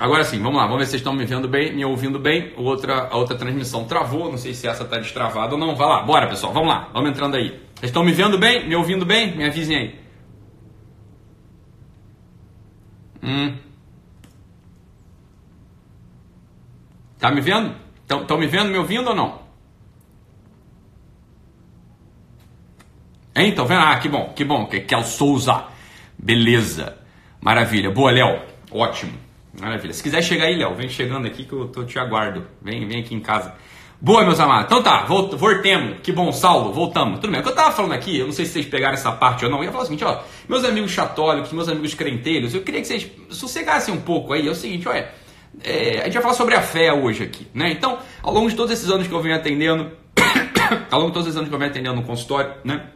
Agora sim, vamos lá, vamos ver se vocês estão me vendo bem, me ouvindo bem. Outra, a outra transmissão travou, não sei se essa está destravada ou não. Vai lá, bora pessoal, vamos lá, vamos entrando aí. Vocês estão me vendo bem, me ouvindo bem? Me avisem aí. Hum. Tá me vendo? Estão me vendo, me ouvindo ou não? Hein? Estão vendo? Ah, que bom, que bom. Que, é o Souza. Beleza. Maravilha. Boa, Léo. Ótimo. Maravilha. Se quiser chegar aí, Léo, vem chegando aqui que eu, tô, te aguardo. Vem, vem aqui em casa. Boa, meus amados. Então tá, voltemos. Que bom, Saulo, voltamos. Tudo bem. O que eu tava falando aqui, eu não sei se vocês pegaram essa parte ou não, eu ia falar o seguinte, ó. Meus amigos católicos, meus amigos crenteiros, eu queria que vocês sossegassem um pouco aí. É o seguinte, olha. É, a gente vai falar sobre a fé hoje aqui, né? Então, ao longo de todos esses anos que eu venho atendendo, ao longo de todos esses anos que eu venho atendendo no consultório, né?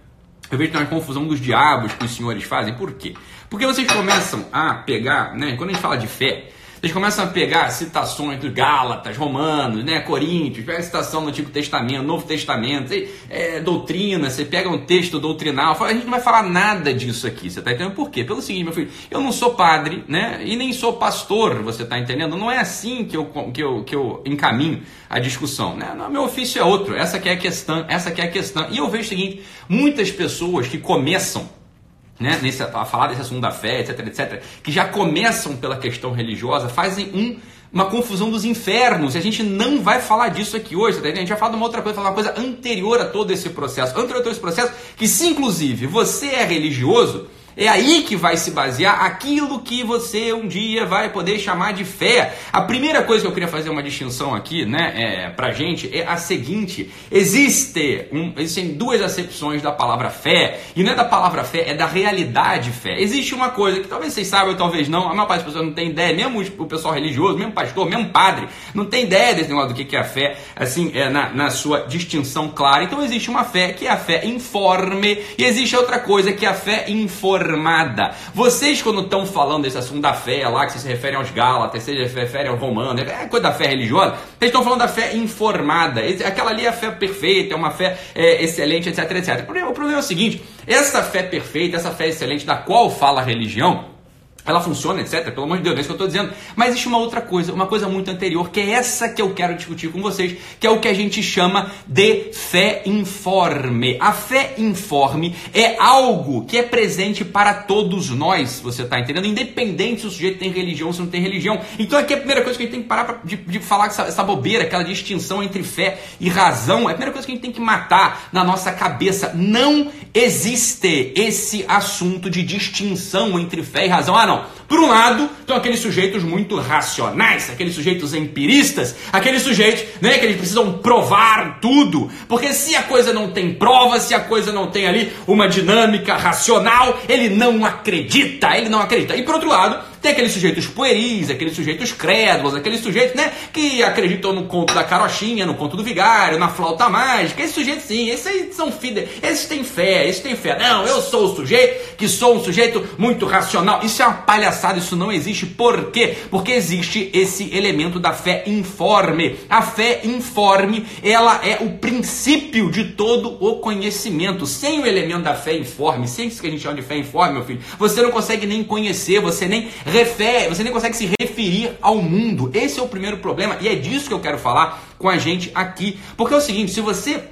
Eu vejo que tem uma confusão dos diabos que os senhores fazem. Por quê? Porque vocês começam a pegar, né? Quando a gente fala de fé, vocês começam a pegar citações dos Gálatas, Romanos, né, Coríntios, pega citação no Antigo Testamento, Novo Testamento, é, doutrina, você pega um texto doutrinal, a gente não vai falar nada disso aqui, você está entendendo por quê? Pelo seguinte, meu filho, eu não sou padre, né, e nem sou pastor, você está entendendo? Não é assim que eu, que eu, que eu encaminho a discussão, né? Não, meu ofício é outro, essa que é a questão, essa que é a questão. E eu vejo o seguinte, muitas pessoas que começam né, nesse, a falar desse assunto da fé, etc, etc, que já começam pela questão religiosa, fazem um, uma confusão dos infernos. E a gente não vai falar disso aqui hoje, tá A gente vai falar de uma outra coisa, falar uma coisa anterior a todo esse processo. Anterior a todo esse processo, que se inclusive você é religioso, é aí que vai se basear aquilo que você um dia vai poder chamar de fé. A primeira coisa que eu queria fazer uma distinção aqui, né, é, pra gente é a seguinte: existe um, existem duas acepções da palavra fé, e não é da palavra fé, é da realidade fé. Existe uma coisa que talvez vocês saibam, talvez não, a maior parte das pessoas não tem ideia, mesmo o pessoal religioso, mesmo pastor, mesmo padre, não tem ideia desse negócio do que é a fé, assim, é, na, na sua distinção clara. Então existe uma fé que é a fé informe, e existe outra coisa que é a fé informada formada. Vocês, quando estão falando desse assunto da fé lá, que vocês se referem aos Gálatas, vocês se referem ao Romano, é coisa da fé religiosa, vocês estão falando da fé informada. Aquela ali é a fé perfeita, é uma fé é, excelente, etc, etc. O problema, é o seguinte: essa fé perfeita, essa fé excelente da qual fala a religião, ela funciona, etc. Pelo amor de Deus, é isso que eu estou dizendo. Mas existe uma outra coisa, uma coisa muito anterior, que é essa que eu quero discutir com vocês, que é o que a gente chama de fé informe. A fé informe é algo que é presente para todos nós, você está entendendo? Independente se o sujeito tem religião ou se não tem religião. Então aqui é a primeira coisa que a gente tem que parar pra, de, de falar essa, essa bobeira, aquela distinção entre fé e razão. É a primeira coisa que a gente tem que matar na nossa cabeça. Não existe esse assunto de distinção entre fé e razão. Ah, não Por um lado, estão aqueles sujeitos muito racionais, aqueles sujeitos empiristas, aqueles sujeitos né, que eles precisam provar tudo. Porque se a coisa não tem prova, se a coisa não tem ali uma dinâmica racional, ele não acredita, ele não acredita. E por outro lado, tem aqueles sujeitos pueris, aqueles sujeitos crédulos, aqueles sujeitos, né, que acreditam no conto da carochinha, no conto do vigário, na flauta mágica. Esses sujeitos, sim, esses aí são fidelis. Esses têm fé, esses têm fé. Não, eu sou o sujeito que sou um sujeito muito racional. Isso é uma palhaçada, isso não existe. Por quê? Porque existe esse elemento da fé informe. A fé informe, ela é o princípio de todo o conhecimento. Sem o elemento da fé informe, sem isso que a gente chama de fé informe, meu filho, você não consegue nem conhecer, você nem você nem consegue se referir ao mundo. Esse é o primeiro problema e é disso que eu quero falar com a gente aqui. Porque é o seguinte, se você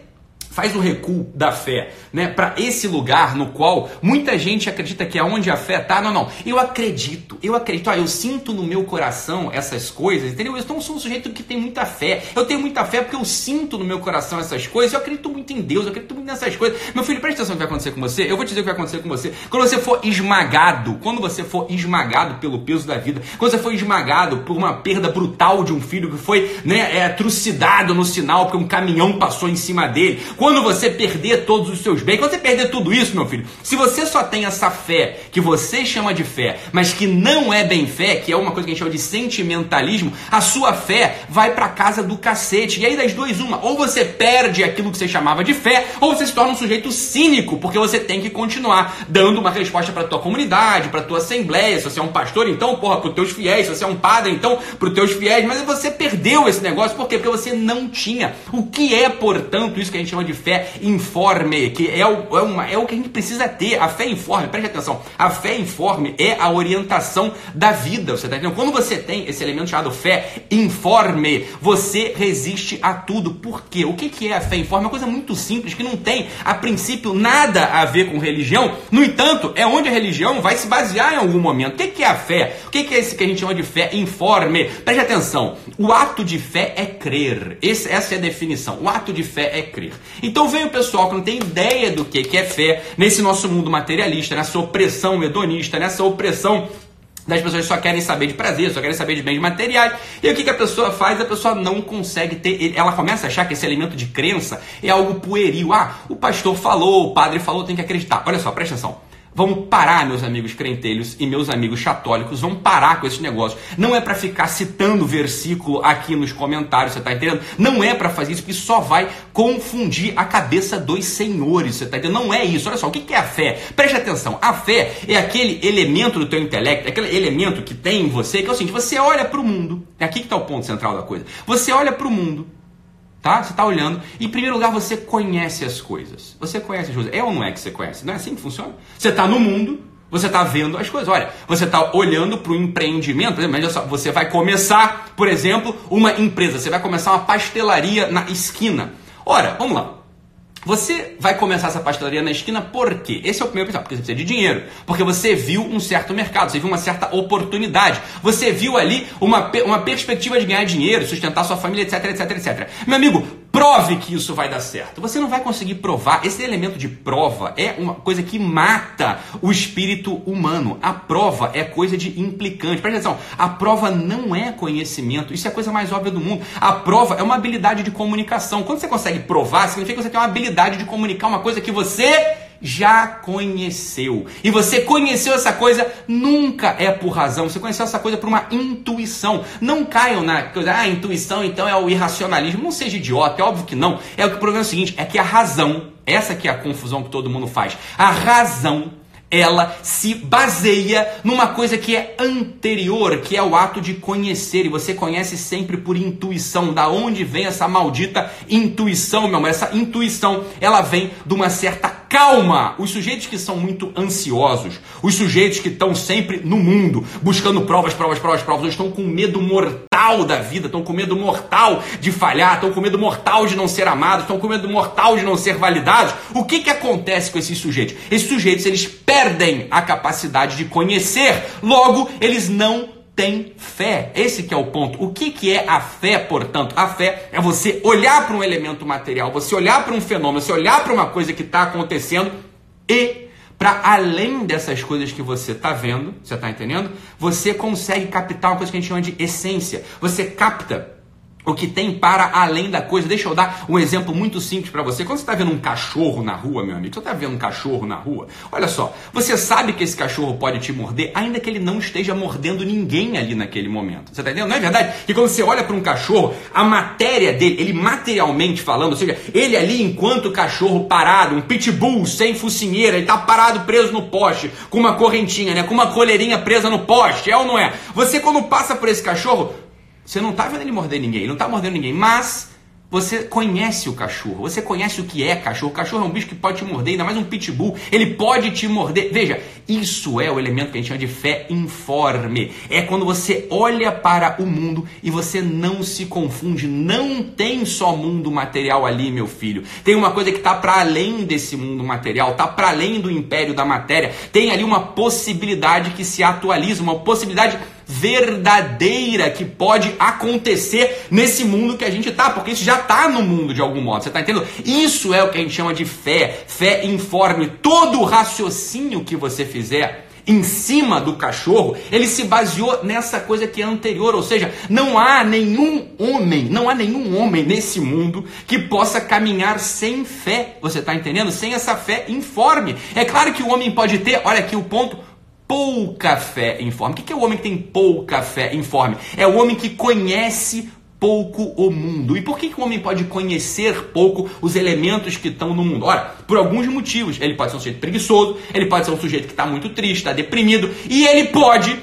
faz o recuo da fé, né, para esse lugar no qual muita gente acredita que é onde a fé tá. Não, não. Eu acredito, eu acredito, ah, eu sinto no meu coração essas coisas, entendeu? Eu sou um sujeito que tem muita fé. Eu tenho muita fé porque eu sinto no meu coração essas coisas. Eu acredito muito em Deus, eu acredito muito nessas coisas. Meu filho, presta atenção no que vai acontecer com você. Eu vou te dizer o que vai acontecer com você. Quando você for esmagado, quando você for esmagado pelo peso da vida, quando você for esmagado por uma perda brutal de um filho que foi, né, é, trucidado no sinal porque um caminhão passou em cima dele quando você perder todos os seus bens, quando você perder tudo isso, meu filho, se você só tem essa fé que você chama de fé, mas que não é bem fé, que é uma coisa que a gente chama de sentimentalismo, a sua fé vai para casa do cacete. E aí das duas uma, ou você perde aquilo que você chamava de fé, ou você se torna um sujeito cínico, porque você tem que continuar dando uma resposta para tua comunidade, para tua assembleia, se você é um pastor, então, porra, para teus fiéis, se você é um padre, então, para os teus fiéis, mas você perdeu esse negócio, por quê? Porque você não tinha. O que é, portanto, isso que a gente chama de de fé informe, que é o, é, uma, é o que a gente precisa ter. A fé informe, preste atenção, a fé informe é a orientação da vida. Você tá entendendo? Quando você tem esse elemento chamado fé informe, você resiste a tudo. Por quê? O que, que é a fé informe? É uma coisa muito simples, que não tem, a princípio, nada a ver com religião. No entanto, é onde a religião vai se basear em algum momento. O que, que é a fé? O que, que é esse que a gente chama de fé informe? Preste atenção, o ato de fé é crer. Esse, essa é a definição. O ato de fé é crer. Então vem o pessoal que não tem ideia do que, que é fé nesse nosso mundo materialista, nessa opressão hedonista, nessa opressão das pessoas só querem saber de prazer, só querem saber de bens materiais. E o que, que a pessoa faz? A pessoa não consegue ter. Ela começa a achar que esse elemento de crença é algo pueril. Ah, o pastor falou, o padre falou, tem que acreditar. Olha só, presta atenção. Vamos parar, meus amigos crentelhos e meus amigos católicos, vamos parar com esse negócio. Não é para ficar citando versículo aqui nos comentários, você tá entendendo? Não é para fazer isso, porque só vai confundir a cabeça dos senhores, você tá entendendo? Não é isso. Olha só, o que é a fé? Preste atenção. A fé é aquele elemento do teu intelecto, aquele elemento que tem em você, que é o seguinte, você olha para o mundo. É aqui que está o ponto central da coisa. Você olha para o mundo tá? Você está olhando. Em primeiro lugar, você conhece as coisas. Você conhece as coisas. É ou não é que você conhece? Não é assim que funciona? Você está no mundo, você está vendo as coisas. Olha, você está olhando para o empreendimento. Por exemplo, você vai começar, por exemplo, uma empresa. Você vai começar uma pastelaria na esquina. Ora, vamos lá. Você vai começar essa pastelaria na esquina por quê? Esse é o primeiro pensar, porque você precisa de dinheiro. Porque você viu um certo mercado, você viu uma certa oportunidade. Você viu ali uma, uma perspectiva de ganhar dinheiro, sustentar sua família, etc, etc, etc. Meu amigo, prove que isso vai dar certo. Você não vai conseguir provar. Esse elemento de prova é uma coisa que mata o espírito humano. A prova é coisa de implicante. Presta atenção, a prova não é conhecimento. Isso é a coisa mais óbvia do mundo. A prova é uma habilidade de comunicação. Quando você consegue provar, significa que você tem uma habilidade habilidade de comunicar uma coisa que você já conheceu. E você conheceu essa coisa nunca é por razão. Você conheceu essa coisa por uma intuição. Não caiam na coisa, ah, intuição então é o irracionalismo. Não seja idiota, é óbvio que não. É o que o problema é o seguinte, é que a razão, essa que é a confusão que todo mundo faz. A razão ela se baseia numa coisa que é anterior, que é o ato de conhecer. E você conhece sempre por intuição. Da onde vem essa maldita intuição, meu amor? Essa intuição, ela vem de uma certa calma. Os sujeitos que são muito ansiosos, os sujeitos que estão sempre no mundo, buscando provas, provas, provas, provas, estão com medo mortal da vida, estão com medo mortal de falhar, estão com medo mortal de não ser amados, estão com medo mortal de não ser validados. O que, que acontece com esses sujeitos? Esses sujeitos, eles perdem a capacidade de conhecer, logo, eles não tem fé. Esse que é o ponto. O que, que é a fé, portanto? A fé é você olhar para um elemento material, você olhar para um fenômeno, você olhar para uma coisa que está acontecendo e para além dessas coisas que você está vendo, você está entendendo? Você consegue captar uma coisa que a gente chama de essência. Você capta o que tem para além da coisa. Deixa eu dar um exemplo muito simples para você. Quando você está vendo um cachorro na rua, meu amigo, você está vendo um cachorro na rua, olha só, você sabe que esse cachorro pode te morder, ainda que ele não esteja mordendo ninguém ali naquele momento. Você está entendendo? Não é verdade? Que quando você olha para um cachorro, a matéria dele, ele materialmente falando, ou seja, ele ali enquanto cachorro parado, um pitbull sem focinheira, ele está parado preso no poste, com uma correntinha, né? Com uma coleirinha presa no poste, é ou não é? Você quando passa por esse cachorro, você não está vendo ele morder ninguém, ele não está mordendo ninguém, mas você conhece o cachorro, você conhece o que é cachorro. O cachorro é um bicho que pode te morder, ainda mais um pitbull, ele pode te morder. Veja, isso é o elemento que a gente chama de fé informe. É quando você olha para o mundo e você não se confunde. Não tem só mundo material ali, meu filho. Tem uma coisa que está para além desse mundo material, está para além do império da matéria. Tem ali uma possibilidade que se atualiza, uma possibilidade verdadeira que pode acontecer nesse mundo que a gente está, porque isso já está no mundo de algum modo, você está entendendo? Isso é o que a gente chama de fé, fé informe. Todo o raciocínio que você fizer em cima do cachorro, ele se baseou nessa coisa que é anterior, ou seja, não há nenhum homem, não há nenhum homem nesse mundo que possa caminhar sem fé, você está entendendo? Sem essa fé informe. É claro que o homem pode ter, olha aqui o ponto, pouca fé informe. O que é o homem que tem pouca fé informe? É o homem que conhece pouco o mundo. E por que, que o homem pode conhecer pouco os elementos que estão no mundo? Ora, por alguns motivos. Ele pode ser um sujeito preguiçoso, ele pode ser um sujeito que está muito triste, está deprimido, e ele pode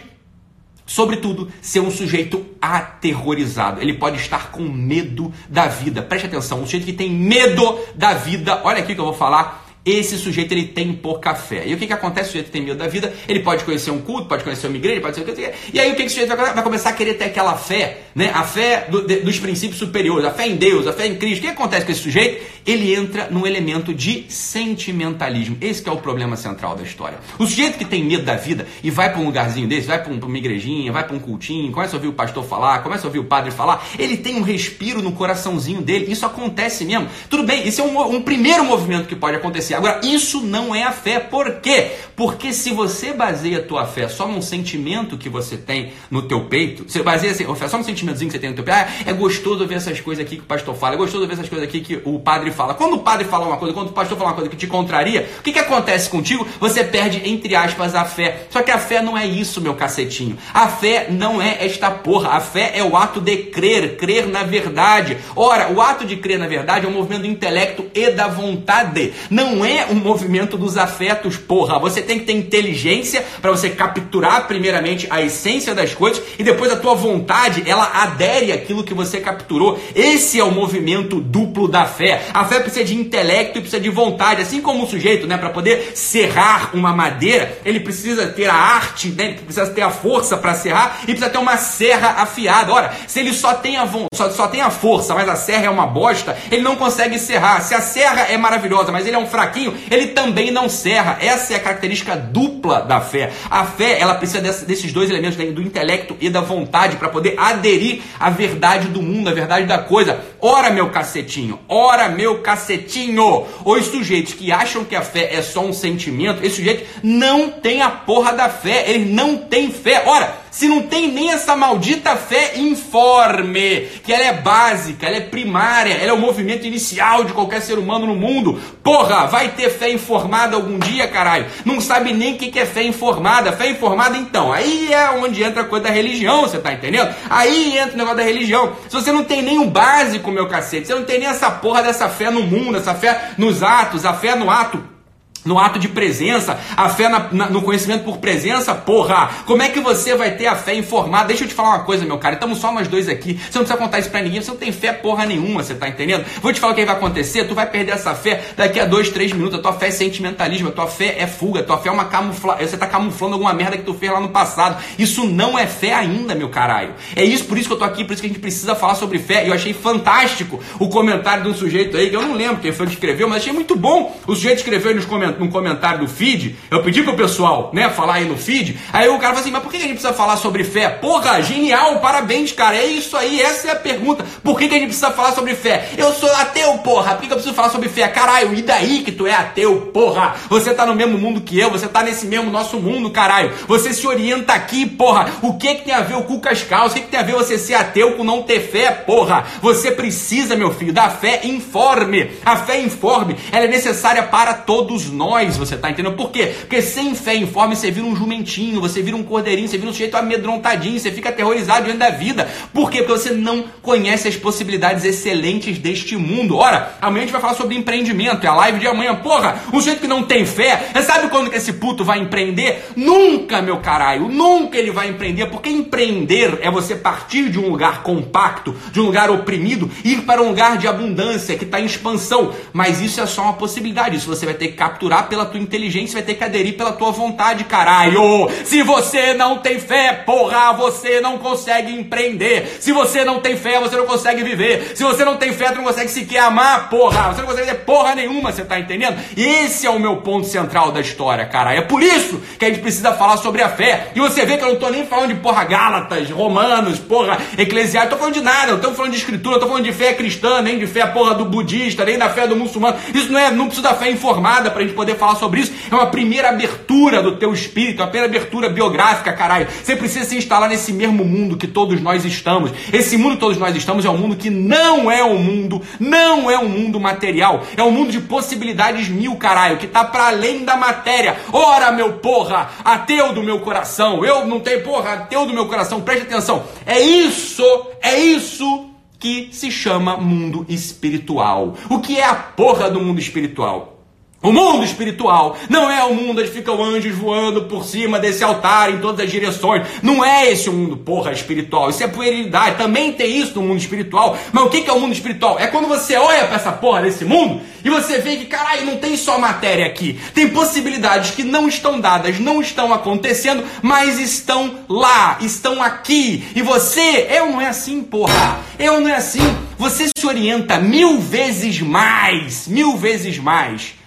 sobretudo, ser um sujeito aterrorizado. Ele pode estar com medo da vida. Preste atenção, um sujeito que tem medo da vida, olha aqui que eu vou falar esse sujeito ele tem pouca fé. E o que, que acontece? O sujeito tem medo da vida, ele pode conhecer um culto, pode conhecer uma igreja, pode ser o que E aí o que, que o sujeito vai, vai começar a querer ter aquela fé, né? A fé do, de, dos princípios superiores, a fé em Deus, a fé em Cristo. O que acontece com esse sujeito? Ele entra num elemento de sentimentalismo. Esse é o problema central da história. O sujeito que tem medo da vida e vai para um lugarzinho desse, vai para um, uma igrejinha, vai para um cultinho, começa a ouvir o pastor falar, começa a ouvir o padre falar, ele tem um respiro no coraçãozinho dele. Isso acontece mesmo. Tudo bem, isso é um, um primeiro movimento que pode acontecer. Agora, isso não é a fé. Por quê? Porque se você baseia a tua fé só num sentimento que você tem no teu peito, você baseia assim, a fé só num sentimentozinho que você tem no teu peito, ah, é gostoso ver essas coisas aqui que o pastor fala, é gostoso ver essas coisas aqui que o padre fala. Quando o padre fala uma coisa, quando o pastor fala uma coisa que te contraria, o que, que acontece contigo? Você perde, entre aspas, a fé. Só que a fé não é isso, meu cacetinho. A fé não é esta porra. A fé é o ato de crer, crer na verdade. Ora, o ato de crer na verdade é um movimento do intelecto e da vontade. Não é um movimento dos afetos, porra. Você tem que ter inteligência para você capturar primeiramente a essência das coisas e depois a tua vontade, ela adere àquilo que você capturou. Esse é o movimento duplo da fé. A fé precisa de intelecto e precisa de vontade, assim como o sujeito, né, para poder serrar uma madeira, ele precisa ter a arte, né, ele precisa ter a força para serrar e precisa ter uma serra afiada. Ora, se ele só tem a só, só tem a força, mas a serra é uma bosta, ele não consegue serrar. Se a serra é maravilhosa, mas ele é um fraquinho, ele também não serra. Essa é a característica dupla da fé. A fé, ela precisa desses dois elementos, né, do intelecto e da vontade, para poder aderir à verdade do mundo, à verdade da coisa. Ora, meu cacetinho, ora, meu cacetinho. Os sujeitos que acham que a fé é só um sentimento, esse sujeito não tem a porra da fé, ele não tem fé. Ora, se não tem nem essa maldita fé informe, que ela é básica, ela é primária, ela é o movimento inicial de qualquer ser humano no mundo. Porra, vai ter fé informada algum dia, caralho? Não sabe nem o que é fé informada. Fé informada, então, aí é onde entra a coisa da religião, você tá entendendo? Aí entra o negócio da religião. Se você não tem nem um básico, meu cacete, você não tem nem essa porra dessa fé no mundo, essa fé nos atos, a fé no ato no ato de presença, a fé na, na, no conhecimento por presença, porra! Como é que você vai ter a fé informada? Deixa eu te falar uma coisa, meu cara. Estamos só nós dois aqui. Você não precisa contar isso pra ninguém. Você não tem fé porra nenhuma, você tá entendendo? Vou te falar o que vai acontecer. Tu vai perder essa fé daqui a dois, três minutos. A tua fé é sentimentalismo, a tua fé é fuga, a tua fé é uma camuflagem. Você tá camuflando alguma merda que tu fez lá no passado. Isso não é fé ainda, meu caralho. É isso, por isso que eu tô aqui, por isso que a gente precisa falar sobre fé. E eu achei fantástico o comentário de um sujeito aí, que eu não lembro quem foi que escreveu, mas achei muito bom. O sujeito escreveu nos coment num comentário do feed, eu pedi pro pessoal, né, falar aí no feed. Aí o cara falou assim: mas por que a gente precisa falar sobre fé? Porra, genial, parabéns, cara. É isso aí, essa é a pergunta. Por que, que a gente precisa falar sobre fé? Eu sou ateu, porra. Por que, eu preciso falar sobre fé? Caralho, e daí que tu é ateu, porra? Você tá no mesmo mundo que eu, você tá nesse mesmo nosso mundo, caralho. Você se orienta aqui, porra. O que que tem a ver o cu cascal? O que que tem a ver você ser ateu com não ter fé, porra? Você precisa, meu filho, da fé informe. A fé informe, ela é necessária para todos nós, você tá entendendo? Por quê? Porque sem fé informe você vira um jumentinho, você vira um cordeirinho, você vira um sujeito amedrontadinho, você fica aterrorizado diante da vida. Por quê? Porque você não conhece as possibilidades excelentes deste mundo. Ora, amanhã a gente vai falar sobre empreendimento, é a live de amanhã. Porra, um sujeito que não tem fé, sabe quando que esse puto vai empreender? Nunca, meu caralho, nunca ele vai empreender, porque empreender é você partir de um lugar compacto, de um lugar oprimido, ir para um lugar de abundância, que está em expansão. Mas isso é só uma possibilidade, isso você vai ter que capturar pela tua inteligência vai ter que aderir pela tua vontade, caralho. Se você não tem fé, porra, você não consegue empreender. Se você não tem fé, você não consegue viver. Se você não tem fé, tu não consegue sequer amar, porra. Você não consegue ter porra nenhuma, você tá entendendo? Esse é o meu ponto central da história, cara. É por isso que a gente precisa falar sobre a fé. E você vê que eu não tô nem falando de porra Gálatas, Romanos, porra Eclesiásticos. Tô falando de nada. Eu tô falando de escritura, eu tô falando de fé cristã, nem de fé porra do budista, nem da fé do muçulmano. Isso não é, não precisa da fé informada pra gente poder falar sobre isso. É uma primeira abertura do teu espírito, uma primeira abertura biográfica, caralho. Você precisa se instalar nesse mesmo mundo que todos nós estamos. Esse mundo que todos nós estamos é um mundo que não é um mundo, não é um mundo material. É um mundo de possibilidades mil, caralho, que tá para além da matéria. Ora, meu porra, ateu do meu coração. Eu não tenho, porra, ateu do meu coração. Preste atenção. É isso, é isso que se chama mundo espiritual. O que é a porra do mundo espiritual? O mundo espiritual não é o mundo onde ficam anjos voando por cima desse altar em todas as direções. Não é esse o mundo, porra, espiritual. Isso é puerilidade. Também tem isso no mundo espiritual. Mas o que é o mundo espiritual? É quando você olha para essa porra desse mundo e você vê que, caralho, não tem só matéria aqui. Tem possibilidades que não estão dadas, não estão acontecendo, mas estão lá, estão aqui. E você, eu não é assim, porra. Eu não é assim. Você se orienta mil vezes mais, mil vezes mais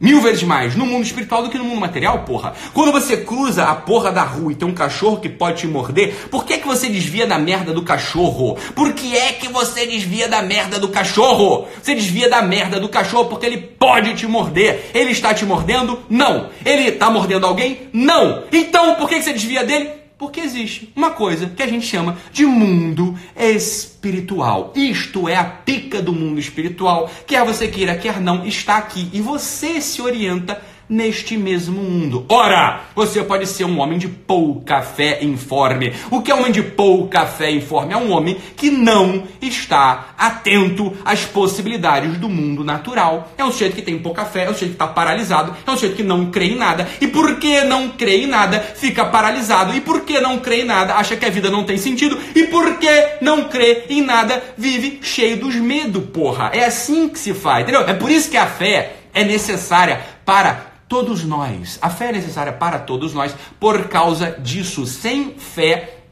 Mil vezes mais no mundo espiritual do que no mundo material, porra. Quando você cruza a porra da rua e tem um cachorro que pode te morder, por que, que você desvia da merda do cachorro? Por que é que você desvia da merda do cachorro? Você desvia da merda do cachorro porque ele pode te morder. Ele está te mordendo? Não. Ele está mordendo alguém? Não. Então, por que, que você desvia dele? Porque existe uma coisa que a gente chama de mundo espiritual. Isto é a pica do mundo espiritual. Quer você queira, quer não, está aqui. E você se orienta neste mesmo mundo. Ora, você pode ser um homem de pouca fé informe. O que é um homem de pouca fé informe? É um homem que não está atento às possibilidades do mundo natural. É um sujeito que tem pouca fé, é um sujeito que está paralisado, é um sujeito que não crê em nada. E por que não crê em nada, fica paralisado. E por que não crê em nada, acha que a vida não tem sentido. E por que não crê em nada, vive cheio dos medos, porra. É assim que se faz, entendeu? É por isso que a fé é necessária para todos nós. A fé é necessária para todos nós por causa disso. Sem fé,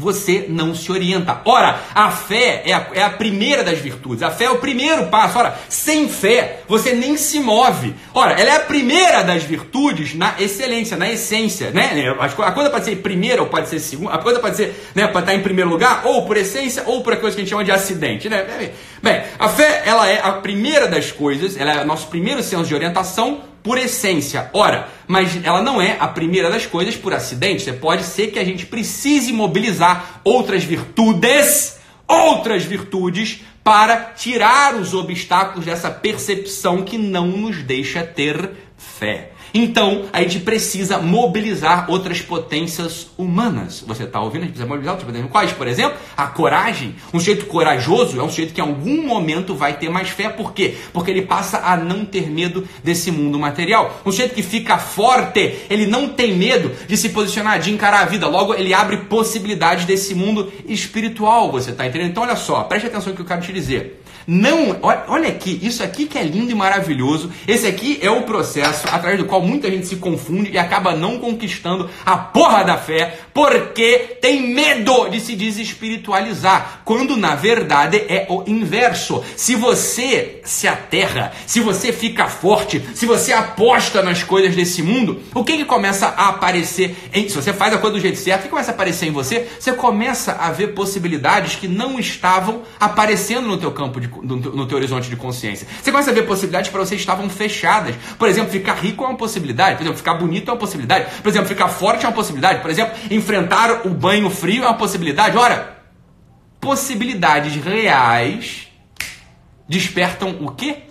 você não se orienta. Ora, a fé é a, é a, primeira das virtudes. A fé é o primeiro passo. Ora, sem fé, você nem se move. Ora, ela é a primeira das virtudes na excelência, na essência. Né? A coisa pode ser primeira ou pode ser segunda. A coisa pode ser, né, pode estar em primeiro lugar, ou por essência, ou por coisa que a gente chama de acidente. Né? Bem, a fé ela é a primeira das coisas, ela é o nosso primeiro senso de orientação por essência. Ora, mas ela não é a primeira das coisas por acidente. Você pode ser que a gente precise mobilizar outras virtudes, outras virtudes para tirar os obstáculos dessa percepção que não nos deixa ter fé. Então, a gente precisa mobilizar outras potências humanas. Você está ouvindo? A gente precisa mobilizar outras potências. Quais, por exemplo? A coragem. Um sujeito corajoso é um sujeito que em algum momento vai ter mais fé. Por quê? Porque ele passa a não ter medo desse mundo material. Um sujeito que fica forte, ele não tem medo de se posicionar, de encarar a vida. Logo, ele abre possibilidades desse mundo espiritual. Você está entendendo? Então, olha só, preste atenção no que eu quero te dizer. Não, olha aqui, isso aqui que é lindo e maravilhoso. Esse aqui é o processo através do qual muita gente se confunde e acaba não conquistando a porra da fé porque tem medo de se desespiritualizar, quando na verdade é o inverso. Se você se aterra, se você fica forte, se você aposta nas coisas desse mundo, o que que começa a aparecer? Em, se você faz a coisa do jeito certo, o que começa a aparecer em você? Você começa a ver possibilidades que não estavam aparecendo no teu campo de no, no teu horizonte de consciência. Você começa a ver possibilidades para você estavam fechadas. Por exemplo, ficar rico é uma possibilidade. Por exemplo, ficar bonito é uma possibilidade. Por exemplo, ficar forte é uma possibilidade. Por exemplo, enfrentar o banho frio é uma possibilidade. Ora, possibilidades reais despertam o quê?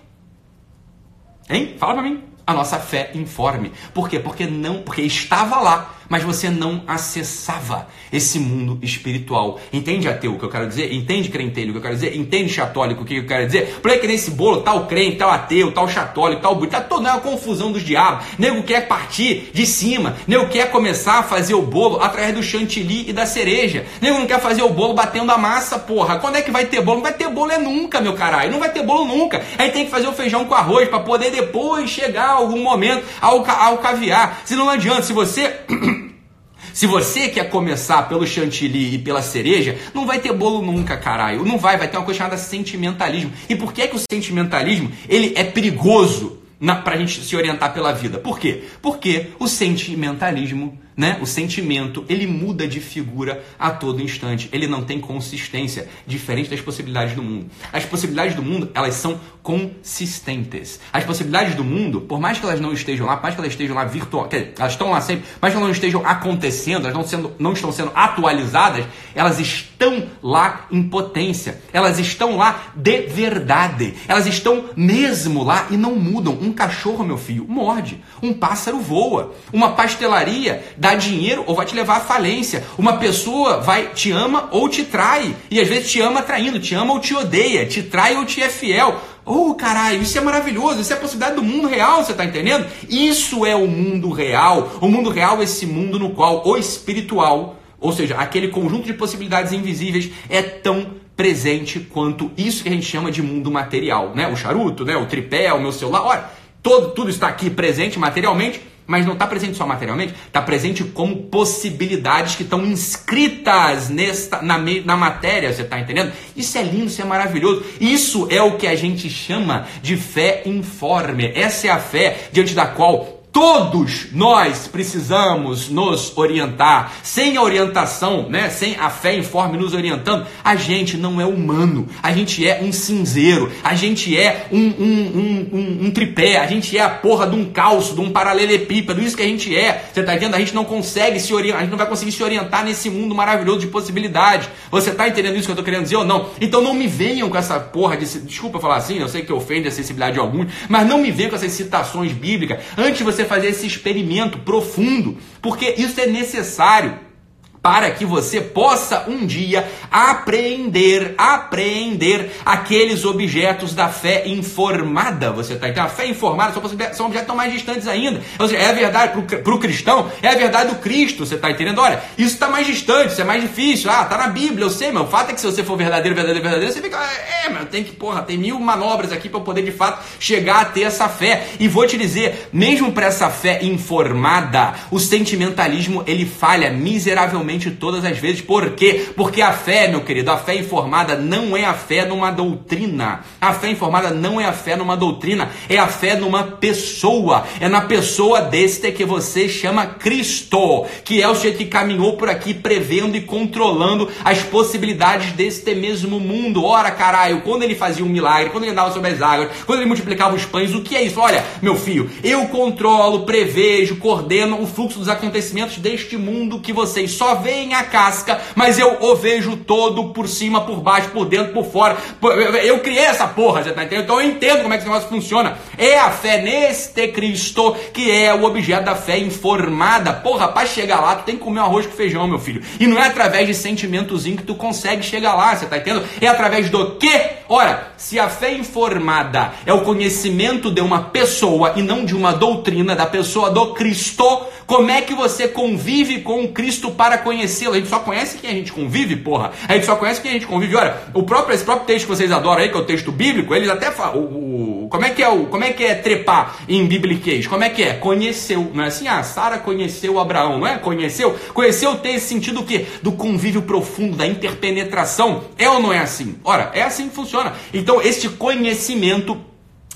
Hein? Fala para mim. A nossa fé informe. Por quê? Porque não, porque estava lá mas você não acessava esse mundo espiritual. Entende, ateu, o que eu quero dizer? Entende, crentelho, o que eu quero dizer? Entende, chatólico, o que eu quero dizer? Por que nesse bolo tal crente, tal ateu, tal chatólico, tal bonito, tá toda uma confusão dos diabos. Nego quer partir de cima, nego quer começar a fazer o bolo através do chantilly e da cereja. Nego não quer fazer o bolo batendo a massa, porra. Quando é que vai ter bolo? Não vai ter bolo é nunca, meu caralho. Não vai ter bolo nunca. Aí tem que fazer o feijão com arroz para poder depois chegar algum momento ao, ao caviar. Se não adianta, se você Se você quer começar pelo chantilly e pela cereja, não vai ter bolo nunca, caralho. Não vai, vai ter uma coisa chamada sentimentalismo. E por que, que o sentimentalismo ele é perigoso para a gente se orientar pela vida? Por quê? Porque o sentimentalismo né? O sentimento, ele muda de figura a todo instante. Ele não tem consistência, diferente das possibilidades do mundo. As possibilidades do mundo, elas são consistentes. As possibilidades do mundo, por mais que elas não estejam lá, por mais que elas estejam lá virtual, elas estão lá sempre, mas que elas não estejam acontecendo, elas não, sendo, não estão sendo atualizadas, elas estão lá em potência. Elas estão lá de verdade. Elas estão mesmo lá e não mudam. Um cachorro, meu filho, morde. Um pássaro voa. Uma pastelaria dá dinheiro ou vai te levar à falência. Uma pessoa vai te ama ou te trai. E às vezes te ama traindo, te ama ou te odeia, te trai ou te é fiel. Oh, caralho, isso é maravilhoso, isso é a possibilidade do mundo real, você está entendendo? Isso é o mundo real. O mundo real é esse mundo no qual o espiritual, ou seja, aquele conjunto de possibilidades invisíveis, é tão presente quanto isso que a gente chama de mundo material, né? O charuto, né? O tripé, o meu celular. Olha, todo, tudo está aqui presente materialmente, mas não está presente só materialmente, está presente como possibilidades que estão inscritas nesta, na, na matéria, você está entendendo? Isso é lindo, isso é maravilhoso. Isso é o que a gente chama de fé informe. Essa é a fé diante da qual Todos nós precisamos nos orientar. Sem a orientação, né? sem a fé informe nos orientando, a gente não é humano. A gente é um cinzeiro. A gente é um, um, um, um, tripé. A gente é a porra de um calço, de um paralelepípedo. Isso que a gente é. Você está entendendo? A gente não consegue se orientar. A gente não vai conseguir se orientar nesse mundo maravilhoso de possibilidades. Você está entendendo isso que eu estou querendo dizer ou não? Então não me venham com essa porra de. Desculpa falar assim, eu sei que ofende a sensibilidade de alguns, mas não me venham com essas citações bíblicas. Antes você você fazer esse experimento profundo, porque isso é necessário para que você possa um dia apreender, apreender aqueles objetos da fé informada. Você está entendendo? A fé informada são, objetos tão mais distantes ainda. Ou seja, é a verdade para o cristão, é a verdade do Cristo. Você está entendendo? Olha, isso está mais distante, isso é mais difícil. Ah, tá na Bíblia, eu sei, mas o fato é que se você for verdadeiro, verdadeiro, verdadeiro, você fica, é, mas tem que, porra, tem mil manobras aqui para poder de fato chegar a ter essa fé. E vou te dizer, mesmo para essa fé informada, o sentimentalismo ele falha miseravelmente todas as vezes. Por quê? Porque a fé, meu querido, a fé informada não é a fé numa doutrina. A fé informada não é a fé numa doutrina, é a fé numa pessoa. É na pessoa deste que você chama Cristo, que é o jeito que caminhou por aqui prevendo e controlando as possibilidades deste mesmo mundo. Ora, caralho, quando ele fazia um milagre, quando ele andava sobre as águas, quando ele multiplicava os pães, o que é isso? Olha, meu filho, eu controlo, prevejo, coordeno o fluxo dos acontecimentos deste mundo que vocês só veem a casca, mas eu o vejo todo por cima, por baixo, por dentro, por fora. Eu criei essa porra, já tá entendendo? Então eu entendo como é que esse negócio funciona. É a fé neste Cristo que é o objeto da fé informada. Porra, para chegar lá, tu tem que comer um arroz com feijão, meu filho. E não é através de sentimentozinho que tu consegue chegar lá, você tá entendendo? É através do quê? Ora, se a fé informada é o conhecimento de uma pessoa e não de uma doutrina da pessoa do Cristo, como é que você convive com Cristo para conhecê-lo? A gente só conhece quem a gente convive, porra. A gente só conhece quem a gente convive. Olha, o próprio, esse próprio texto que vocês adoram aí, que é o texto bíblico, eles até falam. O, o, como, é que é o, como é que é trepar em bibliquês? Como é que é? Conheceu. Não é assim? Ah, Sara conheceu Abraão, não é? Conheceu? Conheceu tem esse sentido o quê? Do convívio profundo, da interpenetração. É ou não é assim? Ora, é assim que funciona. Então, este conhecimento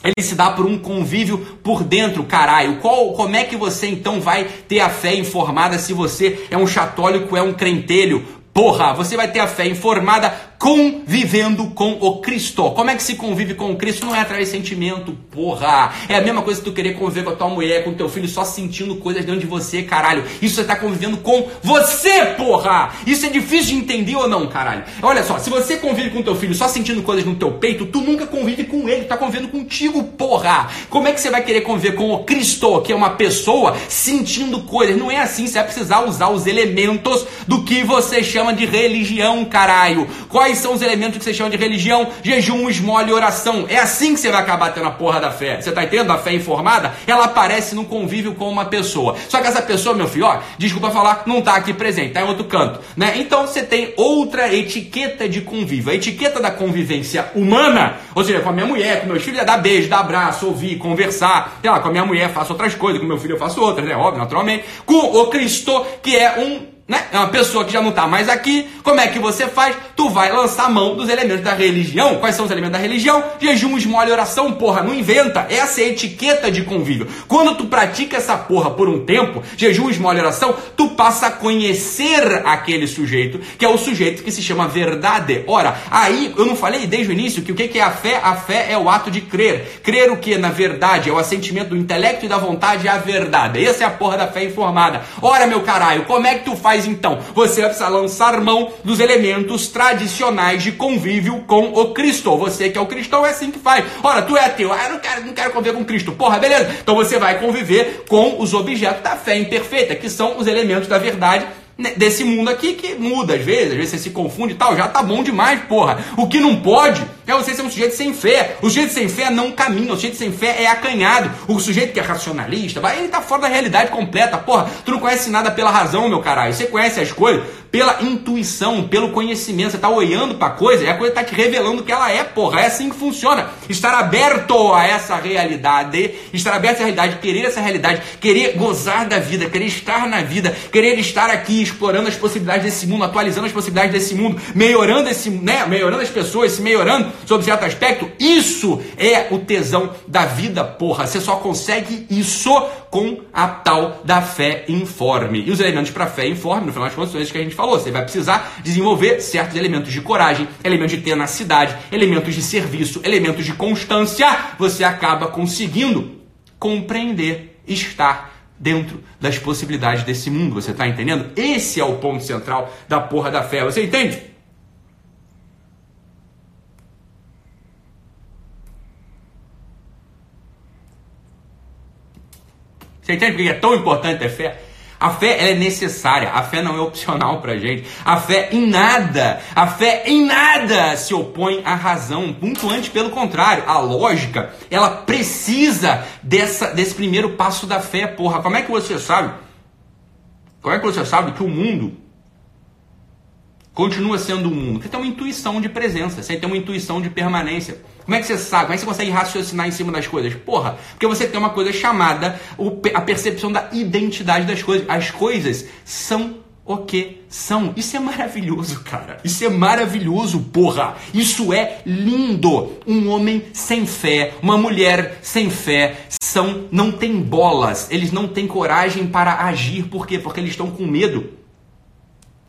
ele se dá por um convívio por dentro, caralho. Qual, como é que você então vai ter a fé informada se você é um chatólico, é um crentelho? Porra, você vai ter a fé informada convivendo com o Cristo. Como é que se convive com o Cristo? Não é através de sentimento, porra. É a mesma coisa que tu querer conviver com a tua mulher, com o teu filho, só sentindo coisas dentro de você, caralho. Isso você está convivendo com você, porra. Isso é difícil de entender ou não, caralho? Olha só, se você convive com o teu filho só sentindo coisas no teu peito, tu nunca convive com ele, tá convivendo contigo, porra. Como é que você vai querer conviver com o Cristo, que é uma pessoa sentindo coisas? Não é assim, você vai precisar usar os elementos do que você chama de religião, caralho. Quais Quais são os elementos que você chama de religião? Jejum, esmola e oração. É assim que você vai acabar tendo a porra da fé. Você tá entendendo? A fé informada, ela aparece no convívio com uma pessoa. Só que essa pessoa, meu filho, ó, desculpa falar, não tá aqui presente, tá em outro canto, né? Então você tem outra etiqueta de convívio. A etiqueta da convivência humana, ou seja, com a minha mulher, com meus filhos, é dar beijo, dar abraço, ouvir, conversar. Sei lá, com a minha mulher faço outras coisas, com meu filho eu faço outras, né? Óbvio, naturalmente. Com o Cristo, que é um né? É uma pessoa que já não está mais aqui. Como é que você faz? Tu vai lançar mão dos elementos da religião. Quais são os elementos da religião? Jejum, esmola e oração. Porra, não inventa. Essa é a etiqueta de convívio. Quando tu pratica essa porra por um tempo, jejum, esmola e oração, tu passa a conhecer aquele sujeito, que é o sujeito que se chama verdade. Ora, aí eu não falei desde o início que o que é a fé? A fé é o ato de crer. Crer o que? Na verdade, é o assentimento do intelecto e da vontade à verdade. Essa é a porra da fé informada. Ora, meu caralho, como é que tu faz? Faz então? Você vai precisar lançar mão dos elementos tradicionais de convívio com o Cristo. Você que é o cristão é assim que faz. Ora, tu é ateu, ah, eu não quero, não quero conviver com Cristo. Porra, beleza. Então você vai conviver com os objetos da fé imperfeita, que são os elementos da verdade desse mundo aqui que muda às vezes, às vezes você se confunde e tal, já tá bom demais, porra. O que não pode É você ser um sujeito sem fé. O sujeito sem fé não caminha, o sujeito sem fé é acanhado. O sujeito que é racionalista, ele tá fora da realidade completa. Porra, tu não conhece nada pela razão, meu caralho. Você conhece as coisas pela intuição, pelo conhecimento. Você tá olhando pra coisa e a coisa tá te revelando que ela é, porra. É assim que funciona. Estar aberto a essa realidade, estar aberto a essa realidade, querer essa realidade, querer gozar da vida, querer estar na vida, querer estar aqui explorando as possibilidades desse mundo, atualizando as possibilidades desse mundo, melhorando esse, né, melhorando as pessoas, se melhorando sob certo aspecto. Isso é o tesão da vida, porra. Você só consegue isso com a tal da fé informe. E os elementos para fé informe, no final das contas, são esses que a gente falou. Você vai precisar desenvolver certos elementos de coragem, elementos de tenacidade, elementos de serviço, elementos de constância. Você acaba conseguindo compreender, estar dentro das possibilidades desse mundo. Você está entendendo? Esse é o ponto central da porra da fé. Você entende? Você entende porque é tão importante ter fé? A fé é necessária, a fé não é opcional pra gente. A fé em nada, a fé em nada se opõe à razão. Muito antes, pelo contrário, a lógica, ela precisa dessa, desse primeiro passo da fé, porra. Como é que você sabe? Como é que você sabe que o mundo continua sendo o mundo? Porque tem uma intuição de presença, você tem uma intuição de permanência. Como é que você sabe? Como é que você consegue raciocinar em cima das coisas? Porra, porque você tem uma coisa chamada a percepção da identidade das coisas. As coisas são o que são. Isso é maravilhoso, cara. Isso é maravilhoso, porra. Isso é lindo. Um homem sem fé, uma mulher sem fé, são não tem bolas. Eles não têm coragem para agir. Por quê? Porque eles estão com medo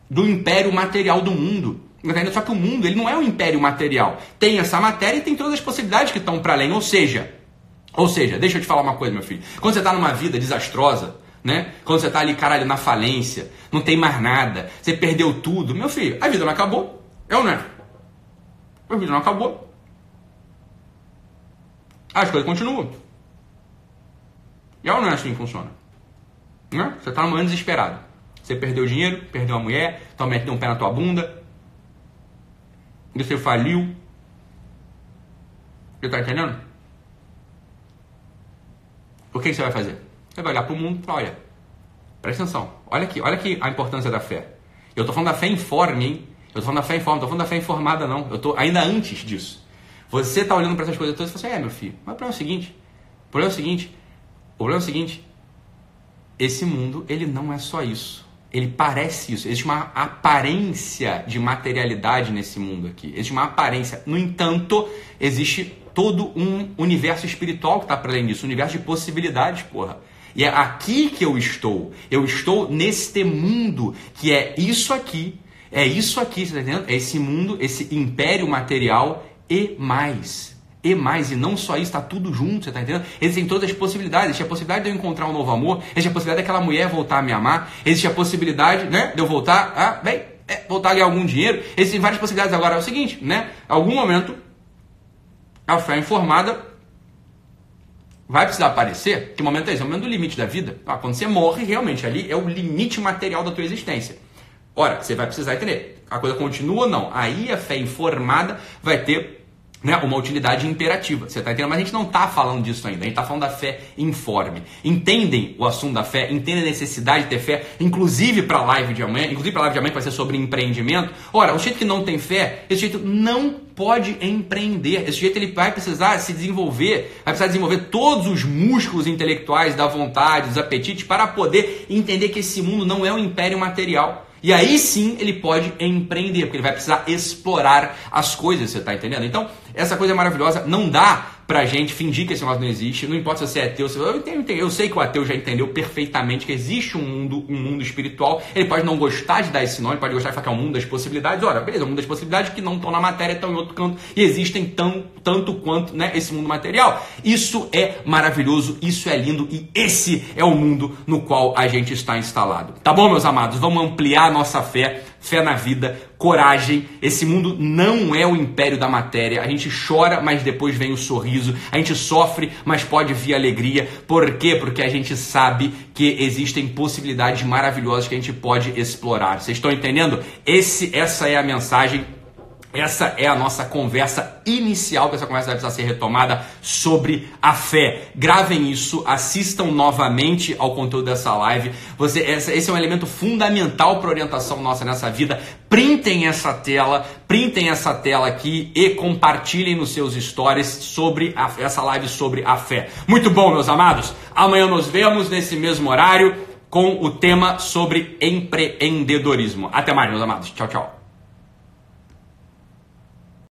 do império material do mundo. Só que o mundo ele não é um império material. Tem essa matéria e tem todas as possibilidades que estão para além. Ou seja, ou seja, deixa eu te falar uma coisa, meu filho. Quando você está numa vida desastrosa, né? Quando você está ali, caralho, na falência, não tem mais nada, você perdeu tudo, meu filho, a vida não acabou. É ou não é? A vida não acabou. As coisas continuam. E é não é assim que funciona? Né? Você está num momento desesperado. Você perdeu dinheiro, perdeu a mulher, tua mulher deu um pé na tua bunda, você faliu. Você tá entendendo? O que, você vai fazer? Você vai olhar para o mundo e olha, presta atenção, olha aqui, olha aqui a importância da fé. Eu tô falando da fé informe, hein? Eu tô falando da fé informe, não tô falando da fé informada, não. Eu tô ainda antes disso. Você tá olhando para essas coisas todas e fala assim, é meu filho, mas o problema é o seguinte, o problema é o seguinte, o problema é o seguinte, esse mundo, ele não é só isso ele parece isso. Existe uma aparência de materialidade nesse mundo aqui. Existe uma aparência. No entanto, existe todo um universo espiritual que está para além disso, um universo de possibilidades, porra. E é aqui que eu estou. Eu estou neste mundo que é isso aqui. É isso aqui, você tá entendendo? É esse mundo, esse império material e mais e mais, e não só isso, está tudo junto, você está entendendo? Existem todas as possibilidades. Existe a possibilidade de eu encontrar um novo amor, existe a possibilidade daquela mulher voltar a me amar, existe a possibilidade né, de eu voltar a, bem, é, voltar a ganhar algum dinheiro. Existem várias possibilidades. Agora é o seguinte, né? Algum momento, a fé informada vai precisar aparecer. Que momento é esse? É o momento do limite da vida. Ah, quando você morre, realmente, ali é o limite material da tua existência. Ora, você vai precisar entender. A coisa continua ou não? Aí a fé informada vai ter né, uma utilidade imperativa. Você está entendendo? Mas a gente não está falando disso ainda. A gente está falando da fé informe. Entendem o assunto da fé? Entendem a necessidade de ter fé? Inclusive para a live de amanhã, inclusive para a live de amanhã que vai ser sobre empreendimento. Ora, o jeito que não tem fé, esse jeito não pode empreender. Esse jeito ele vai precisar se desenvolver, vai precisar desenvolver todos os músculos intelectuais da vontade, dos apetites para poder entender que esse mundo não é um império material. E aí sim ele pode empreender, porque ele vai precisar explorar as coisas, você está entendendo? Então, essa coisa é maravilhosa. Não dá pra gente fingir que esse negócio não existe. Não importa se você é ateu, se... eu, entendo, eu sei que o ateu já entendeu perfeitamente que existe um mundo, um mundo espiritual. Ele pode não gostar de dar esse nome, pode gostar de falar que é um mundo das possibilidades. Ora, beleza, o um mundo das possibilidades que não estão na matéria, estão em outro canto e existem tão, tanto quanto né, esse mundo material. Isso é maravilhoso, isso é lindo e esse é o mundo no qual a gente está instalado. Tá bom, meus amados? Vamos ampliar a nossa fé fé na vida, coragem. Esse mundo não é o império da matéria. A gente chora, mas depois vem o sorriso. A gente sofre, mas pode vir alegria. Por quê? Porque a gente sabe que existem possibilidades maravilhosas que a gente pode explorar. Vocês estão entendendo? Esse, essa é a mensagem Essa é a nossa conversa inicial, que essa conversa vai precisar ser retomada sobre a fé. Gravem isso, assistam novamente ao conteúdo dessa live. Você, esse é um elemento fundamental para a orientação nossa nessa vida. Printem essa tela, printem essa tela aqui e compartilhem nos seus stories sobre a, essa live sobre a fé. Muito bom, meus amados. Amanhã nos vemos nesse mesmo horário com o tema sobre empreendedorismo. Até mais, meus amados. Tchau, tchau.